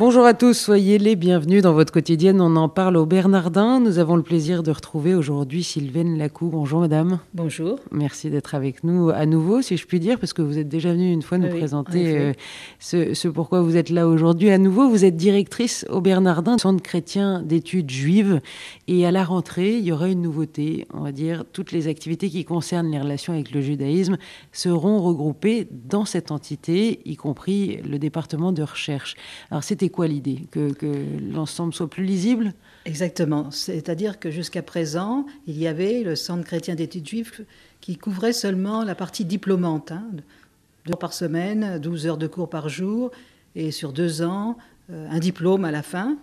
Bonjour à tous, soyez les bienvenus dans votre quotidienne. On en parle au Bernardin. Nous avons le plaisir de retrouver aujourd'hui Sylvaine Lacou. Bonjour madame. Bonjour. Merci d'être avec nous à nouveau, si je puis dire, parce que vous êtes déjà venue une fois nous Oui, présenter en euh, ce, ce pourquoi vous êtes là aujourd'hui à nouveau. Vous êtes directrice au Bernardin, centre chrétien d'études juives. Et à la rentrée, il y aura une nouveauté. On va dire, toutes les activités qui concernent les relations avec le judaïsme seront regroupées dans cette entité, y compris le département de recherche. Alors c'était quoi l'idée que, l'ensemble soit plus lisible? Exactement. C'est-à-dire que jusqu'à présent, il y avait le Centre chrétien d'études juives qui couvrait seulement la partie diplômante. hein, deux heures par semaine, 12 heures de cours par jour, et sur deux ans, euh, un diplôme à la fin.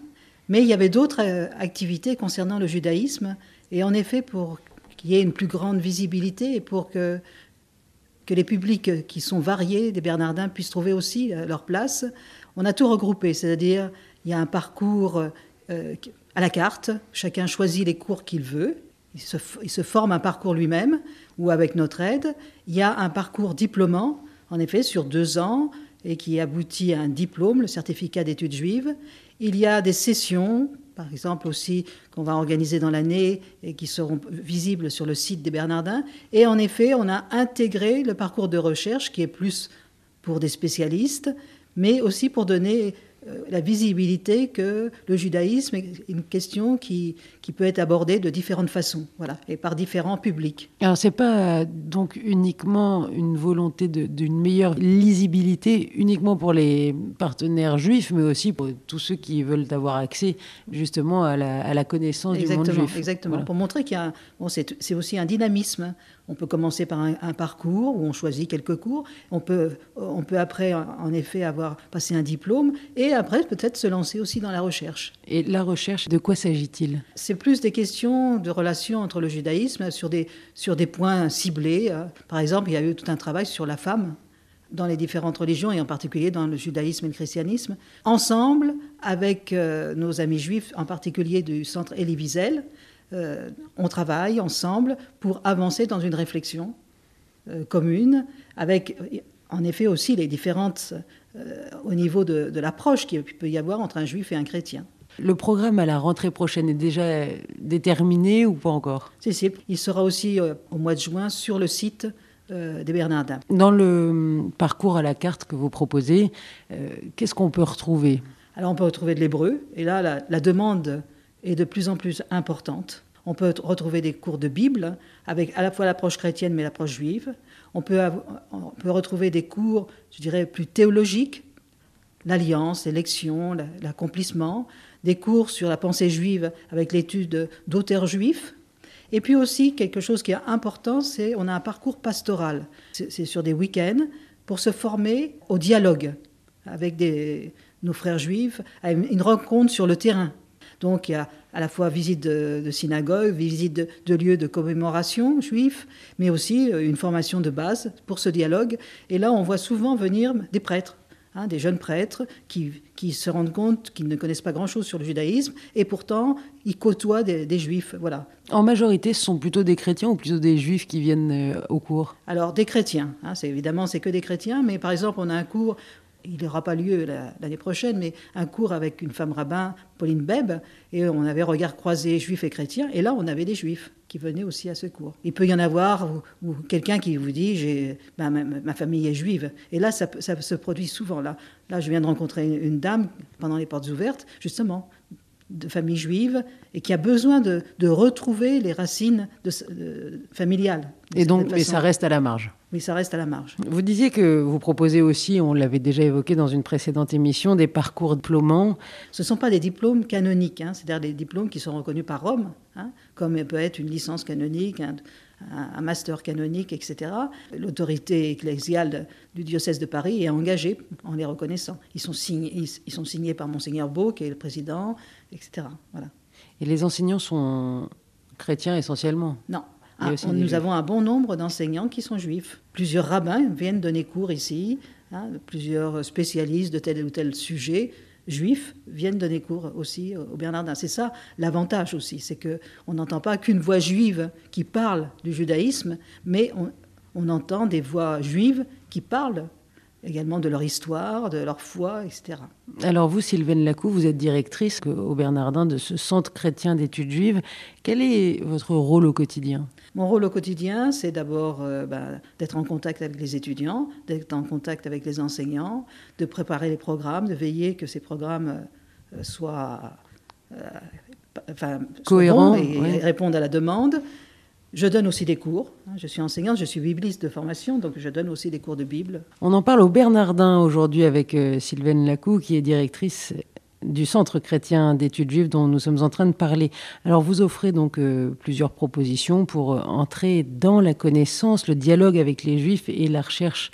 Mais il y avait d'autres euh, activités concernant le judaïsme. Et en effet, pour qu'il y ait une plus grande visibilité et pour que, que les publics qui sont variés des Bernardins puissent trouver aussi euh, leur place, on a tout regroupé. C'est-à-dire, il y a un parcours euh, à la carte. Chacun choisit les cours qu'il veut. Il se, il se forme un parcours lui-même ou avec notre aide. Il y a un parcours diplômant, en effet, sur deux ans et qui aboutit à un diplôme, le certificat d'études juives. Il y a des sessions, par exemple aussi, qu'on va organiser dans l'année et qui seront visibles sur le site des Bernardins. Et en effet, on a intégré le parcours de recherche qui est plus pour des spécialistes, mais aussi pour donner euh, la visibilité que le judaïsme est une question qui, qui peut être abordée de différentes façons, voilà, et par différents publics. Alors c'est pas euh, donc uniquement une volonté d'une meilleure lisibilité uniquement pour les partenaires juifs, mais aussi pour tous ceux qui veulent avoir accès justement à la, à la connaissance du monde Exactement, juif. exactement. Voilà. Pour montrer qu'il y a, bon, c'est c'est aussi un dynamisme. On peut commencer par un, un parcours où on choisit quelques cours. On peut, on peut après, en effet, avoir passé un diplôme et après peut-être se lancer aussi dans la recherche. Et la recherche, de quoi s'agit-il? C'est plus des questions de relations entre le judaïsme sur des, sur des points ciblés. Euh, Par exemple, il y a eu tout un travail sur la femme dans les différentes religions et en particulier dans le judaïsme et le christianisme, ensemble avec euh, nos amis juifs, en particulier du centre Elie Wiesel. euh, on travaille ensemble pour avancer dans une réflexion euh, commune, avec en effet aussi les différentes au niveau de, de l'approche qu'il peut y avoir entre un juif et un chrétien. Le programme à la rentrée prochaine est déjà déterminé ou pas encore? Si, si. Il sera aussi euh, au mois de juin sur le site euh, des Bernardins. Dans le hum, parcours à la carte que vous proposez, euh, qu'est-ce qu'on peut retrouver? Alors on peut retrouver de l'hébreu, et là la, la demande est de plus en plus importante. On peut retrouver des cours de Bible avec à la fois l'approche chrétienne mais l'approche juive. On peut, on peut retrouver des cours, je dirais, plus théologiques, l'alliance, l'élection, la- l'accomplissement, des cours sur la pensée juive avec l'étude d'auteurs juifs. Et puis aussi, quelque chose qui est important, c'est on a un parcours pastoral. C'est sur des week-ends pour se former au dialogue avec nos frères juifs, à une, une rencontre sur le terrain. Donc il y a à la fois visite de, de synagogue, visite de, de lieux de commémoration juifs, mais aussi euh, une formation de base pour ce dialogue. Et là, on voit souvent venir des prêtres, hein, des jeunes prêtres qui, qui se rendent compte qu'ils ne connaissent pas grand-chose sur le judaïsme, et pourtant ils côtoient des, des juifs. Voilà. En majorité, ce sont plutôt des chrétiens ou plutôt des juifs qui viennent euh, au cours? Alors des chrétiens, hein, c'est évidemment c'est que des chrétiens, mais par exemple on a un cours, il n'aura pas lieu la- l'année prochaine, mais un cours avec une femme rabbin, Pauline Beb, et on avait regard croisé juifs et chrétiens, et là on avait des juifs qui venaient aussi à ce cours. Il peut y en avoir ou, ou quelqu'un qui vous dit j'ai ben, ma, ma famille est juive, et là ça, se produit souvent. Là, là je viens de rencontrer une, une dame pendant les portes ouvertes, justement de famille juive et qui a besoin de, de retrouver les racines de, de- familiales. Et donc, mais ça reste à la marge. Oui, ça reste à la marge. Vous disiez que vous proposez aussi, on l'avait déjà évoqué dans une précédente émission, des parcours diplômants. Ce ne sont pas des diplômes canoniques, hein, c'est-à-dire des diplômes qui sont reconnus par Rome, hein, comme peut être une licence canonique, un, master canonique, etc. L'autorité ecclésiale du diocèse de Paris est engagée en les reconnaissant. Ils sont signés, ils, ils sont signés par Monseigneur Beau, qui est le président, etc. Voilà. Et les enseignants sont chrétiens essentiellement? Non. Ah, nous juifs. avons un bon nombre d'enseignants qui sont juifs. Plusieurs rabbins viennent donner cours ici, hein, plusieurs spécialistes de tel ou tel sujet juifs viennent donner cours aussi aux Bernardins. C'est ça l'avantage aussi, c'est que on n'entend pas qu'une voix juive qui parle du judaïsme, mais on, on entend des voix juives qui parlent également de leur histoire, de leur foi, etc. Alors vous, Sylvaine Lacou, vous êtes directrice au Bernardin de ce centre chrétien d'études juives. Quel est votre rôle au quotidien? Mon rôle au quotidien, c'est d'abord euh, bah, d'être en contact avec les étudiants, d'être en contact avec les enseignants, de préparer les programmes, de veiller que ces programmes euh, soient, euh, enfin, cohérents et répondent à la demande. Je donne aussi des cours. Hein. Je suis enseignante, je suis bibliste de formation, donc je donne aussi des cours de Bible. On en parle au Bernardin aujourd'hui avec euh, Sylvaine Lacou, qui est directrice du Centre chrétien d'études juives dont nous sommes en train de parler. Alors vous offrez donc euh, plusieurs propositions pour euh, entrer dans la connaissance, le dialogue avec les juifs et la recherche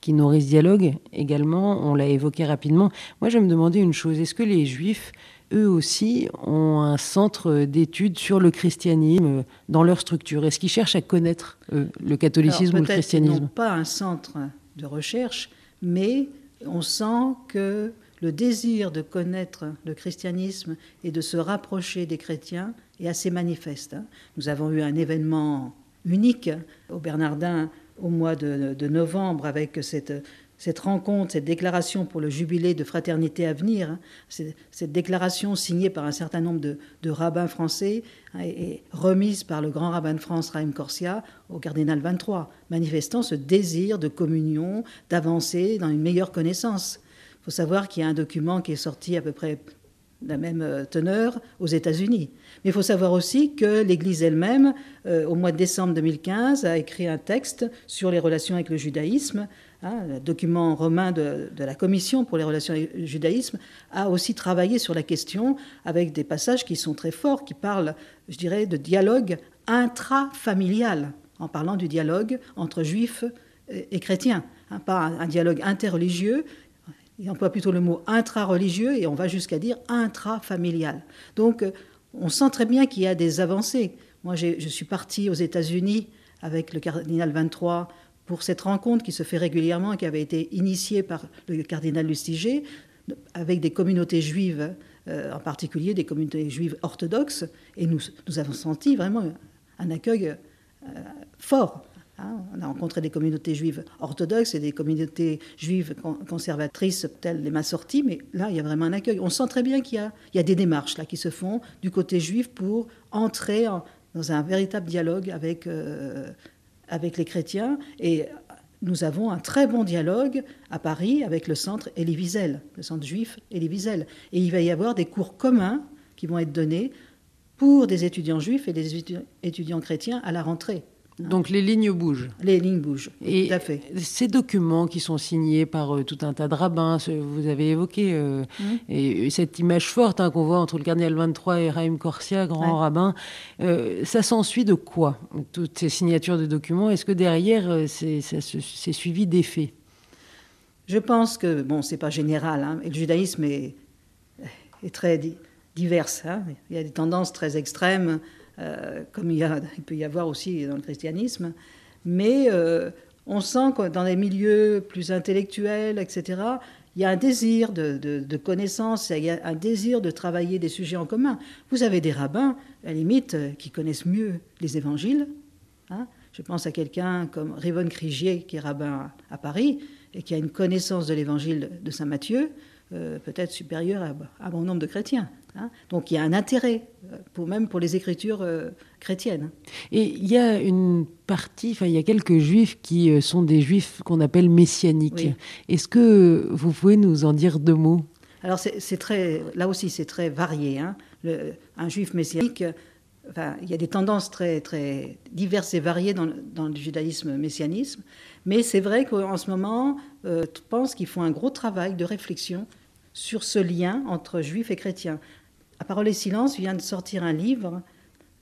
qui nourrit ce dialogue également. On l'a évoqué rapidement. Moi je me demandais une chose, est-ce que les juifs eux aussi ont un centre d'études sur le christianisme dans leur structure Est-ce qu'ils cherchent à connaître le catholicisme ou le christianisme Ils n'ont pas un centre de recherche, mais on sent que le désir de connaître le christianisme et de se rapprocher des chrétiens est assez manifeste. Hein. Nous avons eu un événement unique au Bernardin au mois de, de novembre avec cette cette rencontre, cette déclaration pour le jubilé de fraternité à venir, hein, cette déclaration signée par un certain nombre de, rabbins français hein, et, remise par le grand rabbin de France, Raïm Corsia, au cardinal 23, manifestant ce désir de communion, d'avancer dans une meilleure connaissance. Il faut savoir qu'il y a un document qui est sorti à peu près la même euh, teneur aux États-Unis. Mais il faut savoir aussi que l'Église elle-même, euh, au mois de décembre 2015, a écrit un texte sur les relations avec le judaïsme Hein, le document romain de, la Commission pour les relations avec le judaïsme, a aussi travaillé sur la question avec des passages qui sont très forts, qui parlent, je dirais, de dialogue intrafamilial, en parlant du dialogue entre juifs et, chrétiens, hein, pas un, dialogue interreligieux. Il emploie plutôt le mot intra-religieux et on va jusqu'à dire intrafamilial. Donc, on sent très bien qu'il y a des avancées. Moi, je suis partie aux États-Unis avec le cardinal 23 pour cette rencontre qui se fait régulièrement, qui avait été initiée par le cardinal Lustiger, avec des communautés juives, euh, en particulier des communautés juives orthodoxes, et nous, nous avons senti vraiment un accueil euh, fort. Hein. On a rencontré des communautés juives orthodoxes et des communautés juives conservatrices telles les Massortis, mais là, il y a vraiment un accueil. On sent très bien qu'il y, a, des démarches là qui se font du côté juif pour entrer dans un véritable dialogue avec euh, avec les chrétiens et nous avons un très bon dialogue à Paris avec le centre Elie le centre juif Elie Wiesel. Et il va y avoir des cours communs qui vont être donnés pour des étudiants juifs et des étudiants chrétiens à la rentrée. Donc les lignes bougent. Les lignes bougent, et tout à fait. Ces documents qui sont signés par euh, tout un tas de rabbins, vous avez évoqué, euh, mmh. et, cette image forte hein, qu'on voit entre le cardinal 23 et Raïm Corsia, grand rabbin, euh, ça s'ensuit de quoi Toutes ces signatures de documents, est-ce que derrière, c'est suivi d'effets? Je pense que, bon, c'est pas général, hein, et le judaïsme est, est très divers. Hein. il y a des tendances très extrêmes euh, comme il, peut y avoir aussi dans le christianisme. Mais euh, on sent que dans les milieux plus intellectuels, etc., il y a un désir de, connaissance, il y a un désir de travailler des sujets en commun. Vous avez des rabbins, à la limite, euh, qui connaissent mieux les évangiles. Hein. Je pense à quelqu'un comme Rivon Crigier, qui est rabbin à Paris, et qui a une connaissance de l'évangile de Saint Matthieu, peut-être supérieure à, un bon nombre de chrétiens. Hein. Donc il y a un intérêt, euh, pour, même pour les écritures euh, chrétiennes. Et il y a une partie, enfin il y a quelques juifs qui euh, sont des juifs qu'on appelle messianiques. Est-ce que vous pouvez nous en dire deux mots? Alors c'est très, là aussi c'est très varié. Hein. un juif messianique, enfin, il y a des tendances très, très diverses et variées dans, dans le judaïsme messianisme, mais c'est vrai qu'en ce moment, je pense qu'ils font un gros travail de réflexion sur ce lien entre juifs et chrétiens. À Parole et Silence vient de sortir un livre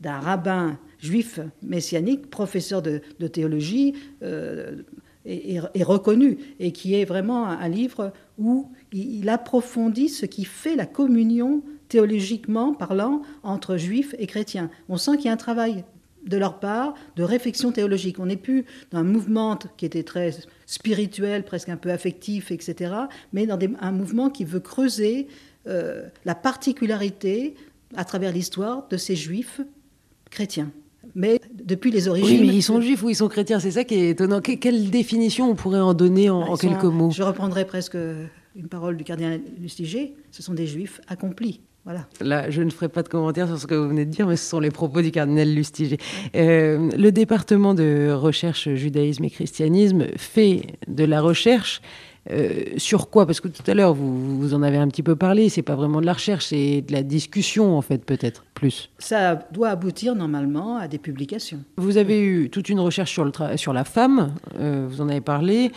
d'un rabbin juif messianique, professeur de, théologie euh, et, reconnu, et qui est vraiment un, livre où il, approfondit ce qui fait la communion théologiquement parlant entre juifs et chrétiens. On sent qu'il y a un travail de leur part de réflexion théologique. On n'est plus dans un mouvement qui était très spirituel, presque un peu affectif, etc., mais dans un mouvement qui veut creuser euh, la particularité à travers l'histoire de ces juifs chrétiens. Mais depuis les origines. Oui, mais ils sont juifs ou ils sont chrétiens, c'est ça qui est étonnant. quelle définition on pourrait en donner en, quelques mots? Je reprendrai presque une parole du cardinal Lustiger ce sont des juifs accomplis. Voilà. Là, je ne ferai pas de commentaires sur ce que vous venez de dire, mais ce sont les propos du cardinal Lustiger. Euh, le département de recherche judaïsme et christianisme fait de la recherche euh, sur quoi? Parce que tout à l'heure, vous, vous, en avez un petit peu parlé, c'est pas vraiment de la recherche, c'est de la discussion, en fait, peut-être, plus. Ça doit aboutir normalement à des publications. Vous avez eu toute une recherche sur, le sur la femme, euh, vous en avez parlé.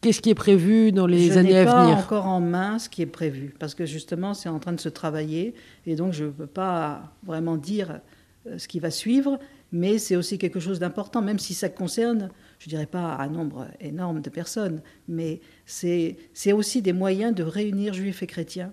Qu'est-ce qui est prévu dans les années à venir Je n'ai pas encore en main ce qui est prévu, parce que justement, c'est en train de se travailler, et donc je ne peux pas vraiment dire euh, ce qui va suivre, mais c'est aussi quelque chose d'important, même si ça concerne, je ne dirais pas un nombre énorme de personnes, mais c'est aussi des moyens de réunir juifs et chrétiens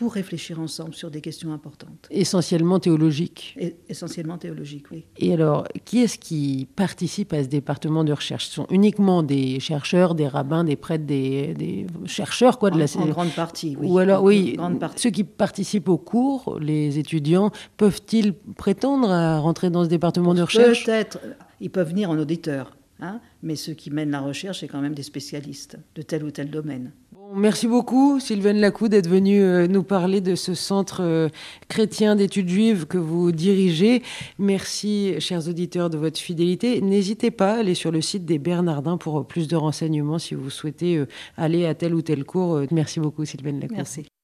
pour réfléchir ensemble sur des questions importantes. Essentiellement théologiques. essentiellement théologiques, oui. Et alors, qui est-ce qui participe à ce département de recherche? Ce sont uniquement des chercheurs, des rabbins, des prêtres, des, chercheurs, quoi, de la En grande partie, oui. Ou alors, oui, ceux qui participent au cours, les étudiants, peuvent-ils prétendre à rentrer dans ce département de recherche? Peut-être. Ils peuvent venir en auditeur, hein, mais ceux qui mènent la recherche, c'est quand même des spécialistes de tel ou tel domaine. Merci beaucoup, Sylvaine Lacou, d'être venue euh, nous parler de ce centre euh, chrétien d'études juives que vous dirigez. Merci, chers auditeurs, de votre fidélité. N'hésitez pas à aller sur le site des Bernardins pour plus de renseignements si vous souhaitez euh, aller à tel ou tel cours. Merci beaucoup, Sylvaine Lacou. Merci.